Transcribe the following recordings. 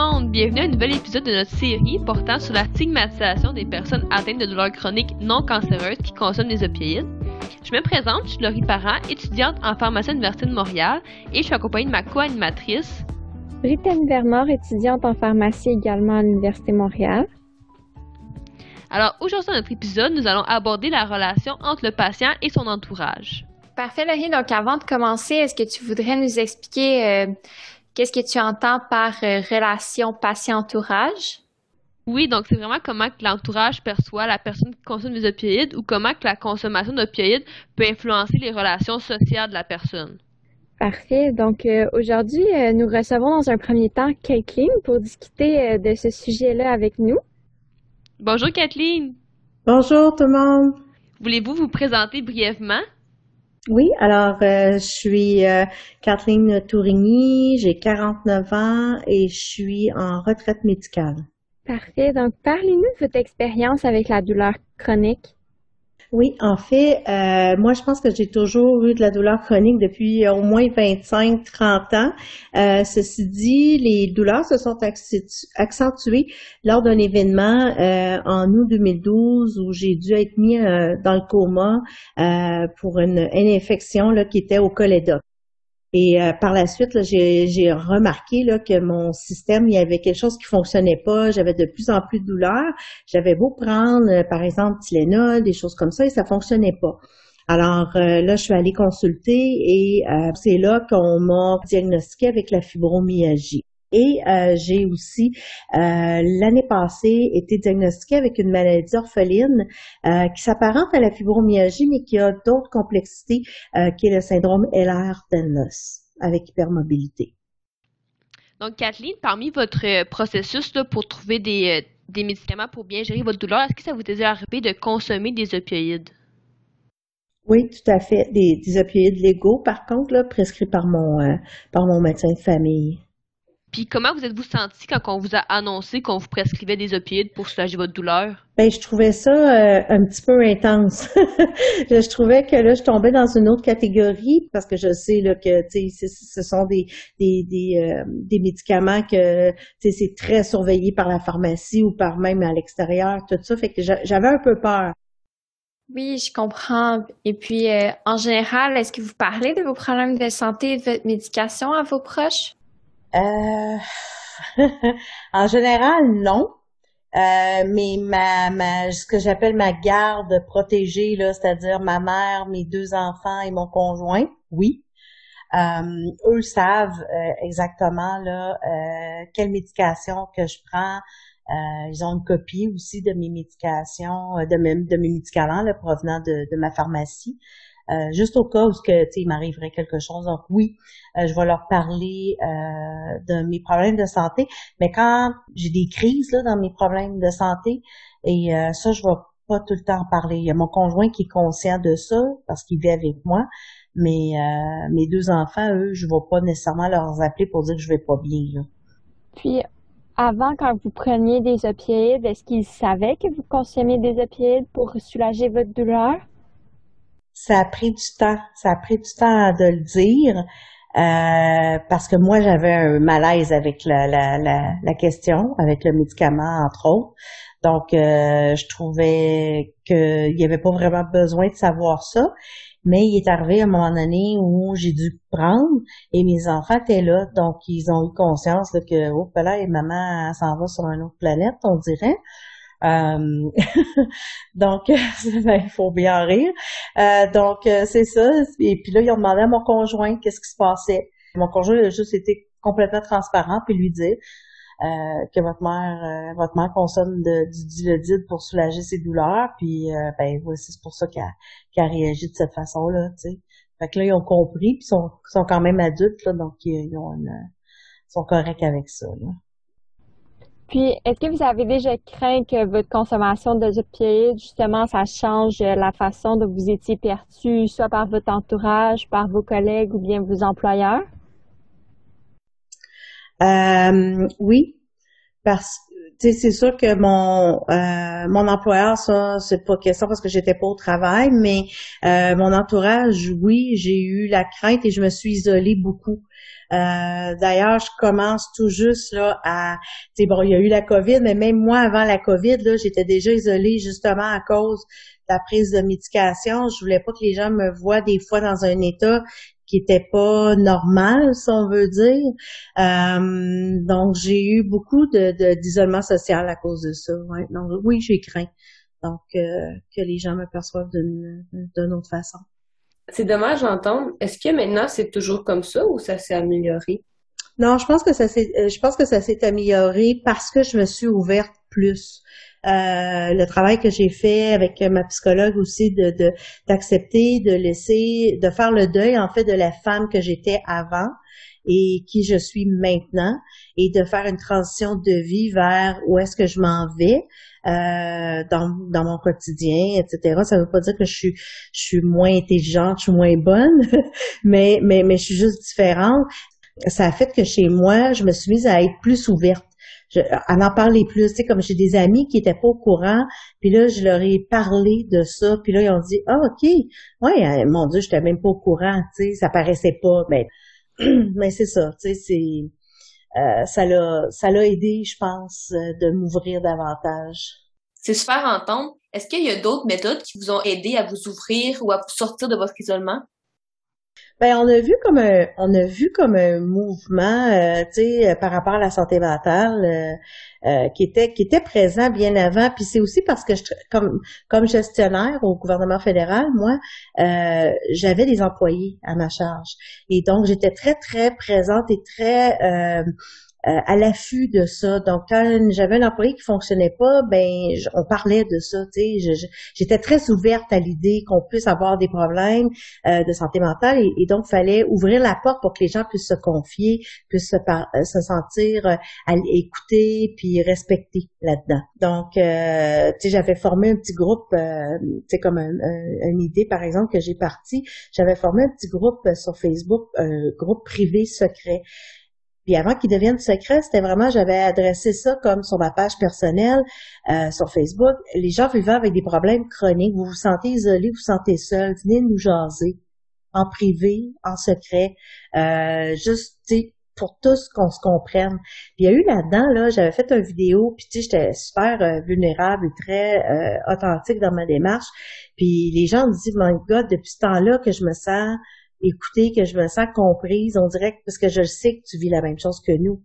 monde, bienvenue à un nouvel épisode de notre série portant sur la stigmatisation des personnes atteintes de douleurs chroniques non cancéreuses qui consomment des opioïdes. Je me présente, je suis Laurie Parent, étudiante en pharmacie à l'Université de Montréal et je suis accompagnée de ma co-animatrice. Brittany Vermort, étudiante en pharmacie également à l'Université de Montréal. Alors aujourd'hui dans notre épisode, nous allons aborder la relation entre le patient et son entourage. Parfait, Laurie. Donc avant de commencer, est-ce que tu voudrais nous expliquer euh, Qu'est-ce que tu entends par euh, relation patient-entourage? Oui, donc c'est vraiment comment que l'entourage perçoit la personne qui consomme des opioïdes ou comment que la consommation d'opioïdes peut influencer les relations sociales de la personne. Parfait. Donc euh, aujourd'hui, euh, nous recevons dans un premier temps Kathleen pour discuter de ce sujet-là avec nous. Bonjour Kathleen. Bonjour tout le monde. Voulez-vous vous présenter brièvement? Oui, alors euh, je suis euh, Kathleen Tourigny, j'ai 49 ans et je suis en retraite médicale. Parfait. Donc, parlez-nous de votre expérience avec la douleur chronique. Oui, en fait, euh, moi, je pense que j'ai toujours eu de la douleur chronique depuis au moins 25-30 ans. Euh, ceci dit, les douleurs se sont accentuées lors d'un événement euh, en août 2012 où j'ai dû être mis dans le coma pour une, infection là, qui était au cholédoque. Et euh, par la suite, j'ai remarqué que mon système, il y avait quelque chose qui fonctionnait pas. J'avais de plus en plus de douleurs. J'avais beau prendre, euh, par exemple, Tylenol, des choses comme ça, et ça fonctionnait pas. Alors euh, là, je suis allée consulter et c'est là qu'on m'a diagnostiqué avec la fibromyalgie. Et euh, j'ai aussi euh, l'année passée été diagnostiquée avec une maladie orpheline euh, qui s'apparente à la fibromyalgie, mais qui a d'autres complexités, qui est le syndrome Ehlers-Danlos avec hypermobilité. Donc, Kathleen, parmi votre processus là, pour trouver des, des médicaments pour bien gérer votre douleur, est-ce que ça vous est arrivé de consommer des opioïdes? Oui, tout à fait. Des, des opioïdes légaux, par contre, là, prescrits par mon, par mon médecin de famille. Puis comment vous êtes-vous senti quand on vous a annoncé qu'on vous prescrivait des opioïdes pour soulager votre douleur? Ben, je trouvais ça euh, un petit peu intense. je trouvais que là, je tombais dans une autre catégorie parce que je sais là, que ce sont des, des, des, euh, des médicaments que c'est très surveillé par la pharmacie ou par même à l'extérieur, tout ça. Fait que j'avais un peu peur. Oui, je comprends. Et puis, euh, en général, est-ce que vous parlez de vos problèmes de santé et de votre médication à vos proches? Euh, en général, non. Euh, mais ma, ma, ce que j'appelle ma garde protégée, là, c'est-à-dire ma mère, mes deux enfants et mon conjoint, oui. Euh, eux savent euh, exactement là euh, quelle médication que je prends. ils ont une copie aussi de mes médications, de mes, de médicaments là, provenant de ma pharmacie. Euh, juste au cas où que il m'arriverait quelque chose. Donc oui, euh, je vais leur parler euh, de mes problèmes de santé. Mais quand j'ai des crises là, dans mes problèmes de santé, et ça, je vais pas tout le temps en parler. Il y a mon conjoint qui est conscient de ça parce qu'il vit avec moi. Mais mes deux enfants, eux, je vais pas nécessairement leur appeler pour dire que je vais pas bien. Puis avant, quand vous preniez des opioïdes, est-ce qu'ils savaient que vous consommiez des opioïdes pour soulager votre douleur? Ça a pris du temps. Ça a pris du temps de le dire. Euh, parce que moi j'avais un malaise avec la, la, la, la, question, avec le médicament entre autres. Donc euh, je trouvais qu'il n'y avait pas vraiment besoin de savoir ça. Mais il est arrivé à un moment donné où j'ai dû prendre et mes enfants étaient là, donc ils ont eu conscience que oh là et maman s'en va sur une autre planète, on dirait. Euh, donc, ben, il faut bien rire. Euh, donc, euh, c'est ça. Et puis là, ils ont demandé à mon conjoint qu'est-ce qui se passait. Mon conjoint a juste été complètement transparent puis lui dire que votre mère, votre mère consomme du dilodide pour soulager ses douleurs. Puis, ben voici, c'est pour ça qu'elle qu réagi de cette façon-là. Tu sais. Fait que là, ils ont compris puis sont, sont quand même adultes là, donc ils, ont une, sont corrects avec ça. Là. Puis, est-ce que vous avez déjà craint que votre consommation d'opioïdes, justement, ça change la façon dont vous étiez perçu, soit par votre entourage, par vos collègues ou bien vos employeurs? Euh, oui, parce c'est sûr que mon euh, mon employeur, ça, c'est pas question parce que j'étais pas au travail, mais euh, mon entourage, oui, j'ai eu la crainte et je me suis isolée beaucoup. Euh, d'ailleurs, je commence tout juste là à, bon, il y a eu la COVID, mais même moi avant la COVID, là, j'étais déjà isolée justement à cause la prise de médication. Je voulais pas que les gens me voient des fois dans un état qui était pas normal, si on veut dire. Euh, donc, j'ai eu beaucoup de, d'isolement social à cause de ça. Ouais. Donc, oui, j'ai craint. Donc, euh, que les gens me perçoivent d'une, autre façon. C'est dommage d'entendre. Est-ce que maintenant c'est toujours comme ça ou ça s'est amélioré? Non, je pense que ça s'est, euh, je pense que ça s'est amélioré parce que je me suis ouverte plus. Euh, le travail que j'ai fait avec ma psychologue aussi de, d'accepter, de laisser, de faire le deuil en fait de la femme que j'étais avant et qui je suis maintenant et de faire une transition de vie vers où est-ce que je m'en vais euh, dans, dans mon quotidien, etc. Ça veut pas dire que je suis je suis moins intelligente, je suis moins bonne, mais mais mais je suis juste différente. Ça a fait que chez moi, je me suis mise à être plus ouverte je, à en parler plus. Tu sais, comme j'ai des amis qui étaient pas au courant, puis là, je leur ai parlé de ça, puis là, ils ont dit, ah, OK, ouais, euh, mon Dieu, j'étais même pas au courant, tu sais, ça paraissait pas, mais, mais c'est ça, tu sais, c'est, euh, ça l'a, ça l'a aidé, je pense, euh, de m'ouvrir davantage. C'est super entendre. Est-ce qu'il y a d'autres méthodes qui vous ont aidé à vous ouvrir ou à vous sortir de votre isolement? Ben, on a vu comme un, on a vu comme un mouvement, euh, tu sais, euh, par rapport à la santé mentale, euh, qui était, qui était présent bien avant. Puis c'est aussi parce que je, comme, comme gestionnaire au gouvernement fédéral, moi, j'avais des employés à ma charge, et donc j'étais très très présente et très euh, à l'affût de ça. Donc, quand j'avais un employé qui fonctionnait pas, ben, on parlait de ça. J'étais très ouverte à l'idée qu'on puisse avoir des problèmes euh, de santé mentale et, et donc, fallait ouvrir la porte pour que les gens puissent se confier, puissent se, euh, se sentir à écouter puis respecter là-dedans. Donc, sais, j'avais formé un petit groupe, tu comme une idée par exemple que j'ai parti. J'avais formé un petit groupe sur Facebook, un groupe privé secret. Puis avant qu'il devienne secret, c'était vraiment, j'avais adressé ça comme sur ma page personnelle, euh, sur Facebook. Les gens vivant avec des problèmes chroniques, vous vous sentez isolé, vous vous sentez seul, venez nous jaser en privé, en secret, euh, juste, pour tous qu'on se comprenne. Puis il y a eu là-dedans, là, j'avais fait une vidéo, puis tu sais, j'étais super euh, vulnérable et très euh, authentique dans ma démarche. Puis les gens me disent, my God, depuis ce temps-là que je me sens écouter, que je me sens comprise, on dirait parce que je sais que tu vis la même chose que nous.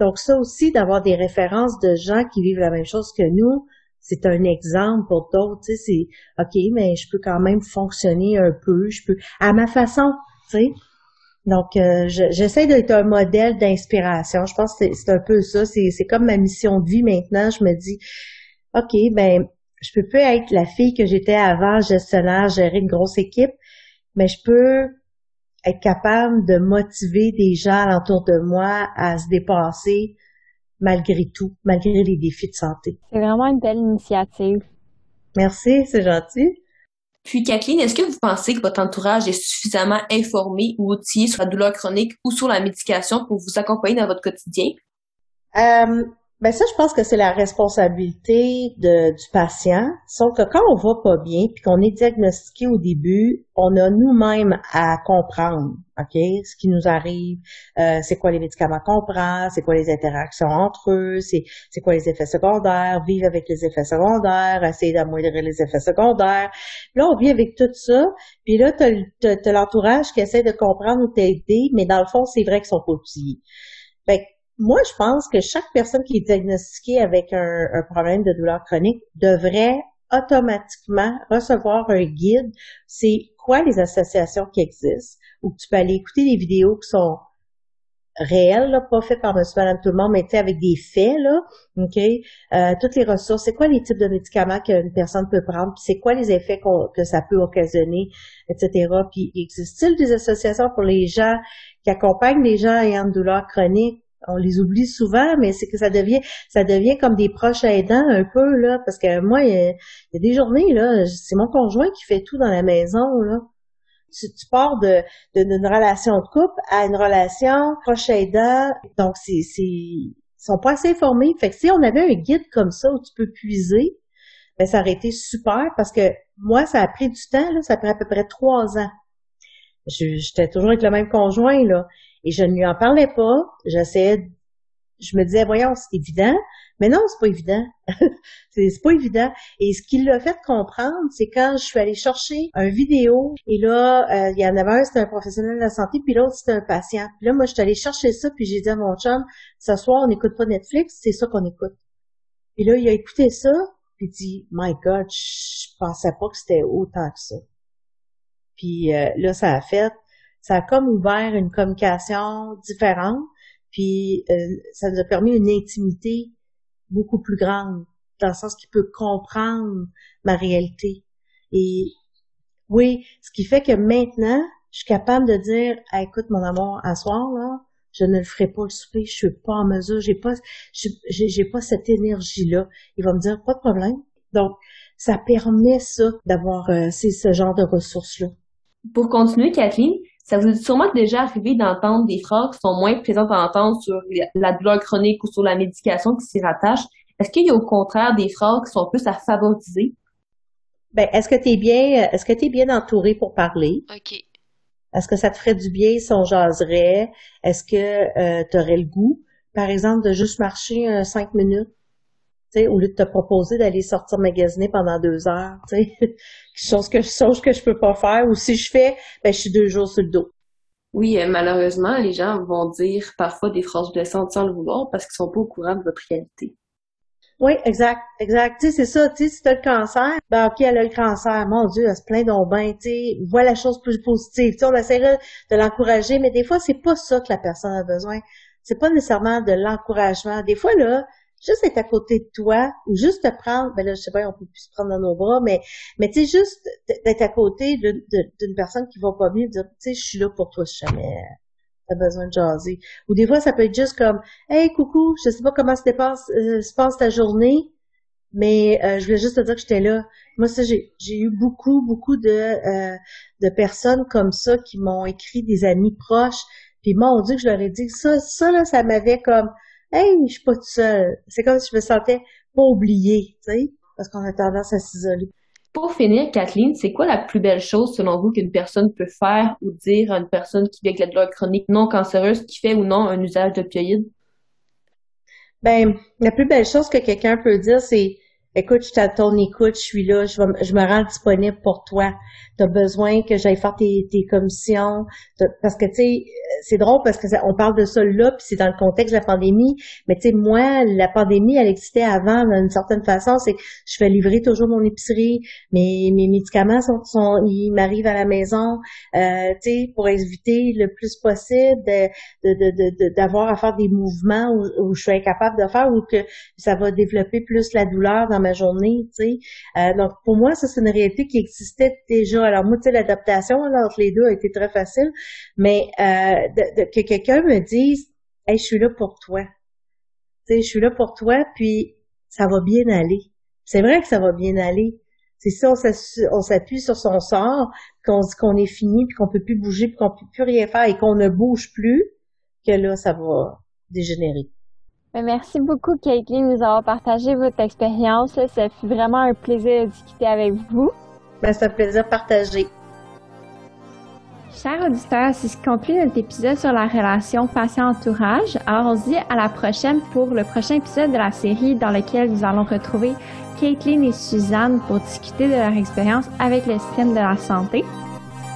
Donc ça aussi, d'avoir des références de gens qui vivent la même chose que nous, c'est un exemple pour d'autres. C'est OK, mais je peux quand même fonctionner un peu, je peux à ma façon, sais. Donc, euh, j'essaie d'être un modèle d'inspiration. Je pense que c'est un peu ça. C'est comme ma mission de vie maintenant. Je me dis, OK, ben, je peux plus être la fille que j'étais avant, gestionnaire, gérer une grosse équipe, mais je peux être capable de motiver des gens alentour de moi à se dépasser malgré tout, malgré les défis de santé. C'est vraiment une belle initiative. Merci, c'est gentil. Puis Kathleen, est-ce que vous pensez que votre entourage est suffisamment informé ou outillé sur la douleur chronique ou sur la médication pour vous accompagner dans votre quotidien? Euh, ben ça, je pense que c'est la responsabilité de, du patient. Sauf que quand on va pas bien, puis qu'on est diagnostiqué au début, on a nous-mêmes à comprendre, ok, ce qui nous arrive, euh, c'est quoi les médicaments qu'on prend, c'est quoi les interactions entre eux, c'est c'est quoi les effets secondaires, vivre avec les effets secondaires, essayer d'amoindrir les effets secondaires. là, on vit avec tout ça, puis là, t'as as, l'entourage qui essaie de comprendre ou t'aider, mais dans le fond, c'est vrai qu'ils sont pas outillés. Fait moi, je pense que chaque personne qui est diagnostiquée avec un, problème de douleur chronique devrait automatiquement recevoir un guide. C'est quoi les associations qui existent? Ou tu peux aller écouter des vidéos qui sont réelles, là, pas faites par monsieur, madame, tout le monde, mais avec des faits, là, OK? Euh, toutes les ressources, c'est quoi les types de médicaments qu'une personne peut prendre, c'est quoi les effets que ça peut occasionner, etc. Puis, existe-t-il des associations pour les gens qui accompagnent les gens ayant une douleur chronique on les oublie souvent, mais c'est que ça devient, ça devient comme des proches aidants un peu là, parce que moi, il y, a, des journées là, c'est mon conjoint qui fait tout dans la maison là. Tu, pars de d'une relation de couple à une relation proche aidant, donc c'est c'est sont pas assez informés. Fait que si on avait un guide comme ça où tu peux puiser, ben ça aurait été super parce que moi, ça a pris du temps, là, ça a pris à peu près trois ans. J'étais toujours avec le même conjoint, là. Et je ne lui en parlais pas. J'essayais, je me disais, voyons, c'est évident. Mais non, c'est pas évident. c'est pas évident. Et ce qui l'a fait comprendre, c'est quand je suis allée chercher un vidéo, et là, euh, il y en avait un, c'était un professionnel de la santé, puis l'autre, c'était un patient. Puis là, moi, je suis allée chercher ça, puis j'ai dit à mon chum, ce soir, on n'écoute pas Netflix, c'est ça qu'on écoute. Puis là, il a écouté ça, puis dit, My God, je pensais pas que c'était autant que ça. Puis euh, là, ça a fait, ça a comme ouvert une communication différente, puis euh, ça nous a permis une intimité beaucoup plus grande, dans le sens qu'il peut comprendre ma réalité. Et oui, ce qui fait que maintenant, je suis capable de dire, écoute mon amour, à soir, là, je ne le ferai pas le souper, je suis pas en mesure, j'ai pas, j'ai pas cette énergie-là. Il va me dire, pas de problème. Donc, ça permet ça, d'avoir euh, ce genre de ressources-là. Pour continuer, Kathleen, ça vous est sûrement déjà arrivé d'entendre des phrases qui sont moins présentes à entendre sur la douleur chronique ou sur la médication qui s'y rattache. Est-ce qu'il y a au contraire des phrases qui sont plus à favoriser? Ben, est-ce que tu es bien, est-ce que tu es bien entouré pour parler? OK. Est-ce que ça te ferait du bien si on jaserait? Est-ce que euh, tu aurais le goût, par exemple, de juste marcher euh, cinq minutes? Au lieu de te proposer d'aller sortir magasiner pendant deux heures, tu sais, chose que, chose que je peux pas faire, ou si je fais, ben, je suis deux jours sur le dos. Oui, euh, malheureusement, les gens vont dire parfois des phrases blessantes sans le vouloir parce qu'ils sont pas au courant de votre réalité. Oui, exact, exact. Tu sais, c'est ça, tu sais, si t'as le cancer, ben ok, elle a le cancer, mon Dieu, elle se plaint donc bien, tu sais, vois la chose plus positive. Tu sais, on essaierait de l'encourager, mais des fois, c'est pas ça que la personne a besoin. C'est pas nécessairement de l'encouragement. Des fois, là, juste être à côté de toi ou juste te prendre, ben là, je sais pas, on peut plus se prendre dans nos bras, mais, mais tu sais, juste d'être à côté d'une personne qui va pas bien, dire, tu sais, je suis là pour toi si jamais t'as besoin de jaser. Ou des fois, ça peut être juste comme, hey, coucou, je sais pas comment se passe, euh, se passe ta journée, mais euh, je voulais juste te dire que j'étais là. Moi, ça, j'ai, j'ai eu beaucoup, beaucoup de, euh, de personnes comme ça qui m'ont écrit des amis proches, puis mon Dieu, que je leur ai dit ça, ça là, ça m'avait comme Hey, je suis pas toute seule. C'est comme si je me sentais pas oubliée, tu sais, parce qu'on a tendance à s'isoler. Pour finir, Kathleen, c'est quoi la plus belle chose selon vous qu'une personne peut faire ou dire à une personne qui vit avec la douleur chronique non cancéreuse qui fait ou non un usage d'opioïdes? Ben, la plus belle chose que quelqu'un peut dire, c'est écoute, je t'attends, écoute, je suis là, je, je me rends disponible pour toi tu as besoin que j'aille faire tes, tes commissions. Parce que, tu sais, c'est drôle parce que on parle de ça là, puis c'est dans le contexte de la pandémie. Mais tu sais, moi, la pandémie, elle existait avant d'une certaine façon. C'est que je fais livrer toujours mon épicerie, mes, mes médicaments sont, sont ils m'arrivent à la maison, euh, tu sais, pour éviter le plus possible de, de, d'avoir à faire des mouvements où, je suis incapable de faire ou que ça va développer plus la douleur dans ma journée, tu sais. Euh, donc, pour moi, ça, c'est une réalité qui existait déjà alors moi, tu sais, l'adaptation entre les deux a été très facile, mais euh, de, que quelqu'un me dise, hey, je suis là pour toi. Tu sais, je suis là pour toi, puis ça va bien aller. C'est vrai que ça va bien aller. C'est ça, on s'appuie sur son sort, qu'on dit qu'on est fini, puis qu'on peut plus bouger, puis qu'on peut plus rien faire, et qu'on ne bouge plus, que là, ça va dégénérer. Ben, merci beaucoup, Caitlin, de nous avoir partagé votre expérience. Ça fut vraiment un plaisir de discuter avec vous. Ben, c'est un plaisir partagé. Chers auditeurs, c'est ce qui conclut notre épisode sur la relation patient-entourage. Alors, on se dit à la prochaine pour le prochain épisode de la série dans lequel nous allons retrouver Caitlin et Suzanne pour discuter de leur expérience avec le système de la santé.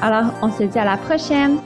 Alors, on se dit à la prochaine!